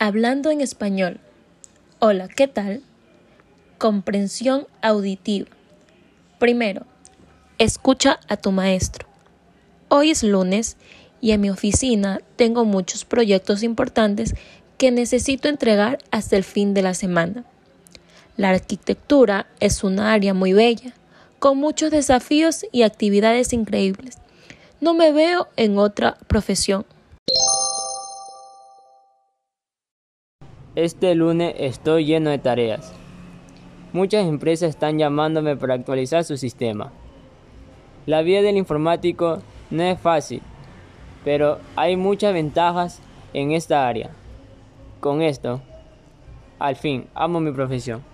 Hablando en español. Hola, ¿qué tal? Comprensión auditiva. Primero, escucha a tu maestro. Hoy es lunes y en mi oficina tengo muchos proyectos importantes que necesito entregar hasta el fin de la semana. La arquitectura es una área muy bella, con muchos desafíos y actividades increíbles. No me veo en otra profesión. Este lunes estoy lleno de tareas. Muchas empresas están llamándome para actualizar su sistema. La vida del informático no es fácil, pero hay muchas ventajas en esta área. Con esto, al fin, amo mi profesión.